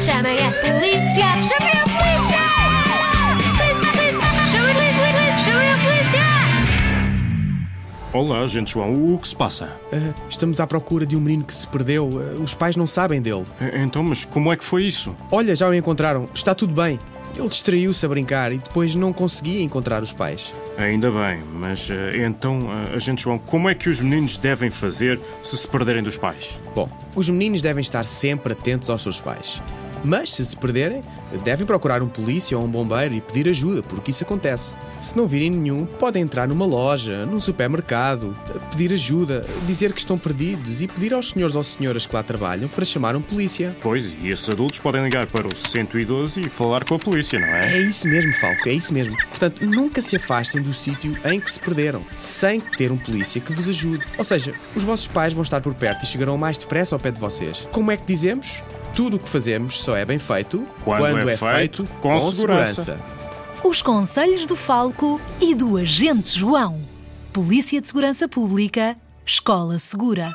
Chamem a polícia! Chamem a polícia! Polícia, polícia! Chamem a polícia! Chamem a polícia! Olá, gente João, o que se passa? Ah, estamos à procura de um menino que se perdeu. Ah, os pais não sabem dele. E- Então, mas como é que foi isso? Olha, já o encontraram. Está tudo bem. Ele distraiu-se a brincar e depois não conseguia encontrar os pais. Ainda bem, mas então, eh, gente João, como é que os meninos devem fazer se se perderem dos pais? Bom, os meninos devem estar sempre atentos aos seus pais. Mas, se se perderem, devem procurar um polícia ou um bombeiro e pedir ajuda, porque isso acontece. Se não virem nenhum, podem entrar numa loja, num supermercado, pedir ajuda, dizer que estão perdidos e pedir aos senhores ou senhoras que lá trabalham para chamar um polícia. Pois, e esses adultos podem ligar para o 112 e falar com a polícia, não é? É isso mesmo, Falco, é isso mesmo. Portanto, nunca se afastem do sítio em que se perderam, sem ter um polícia que vos ajude. Ou seja, os vossos pais vão estar por perto e chegarão mais depressa ao pé de vocês. Como é que dizemos? Tudo o que fazemos só é bem feito Quando é feito com segurança. Os conselhos do Falco e do Agente João. Polícia de Segurança Pública, Escola Segura.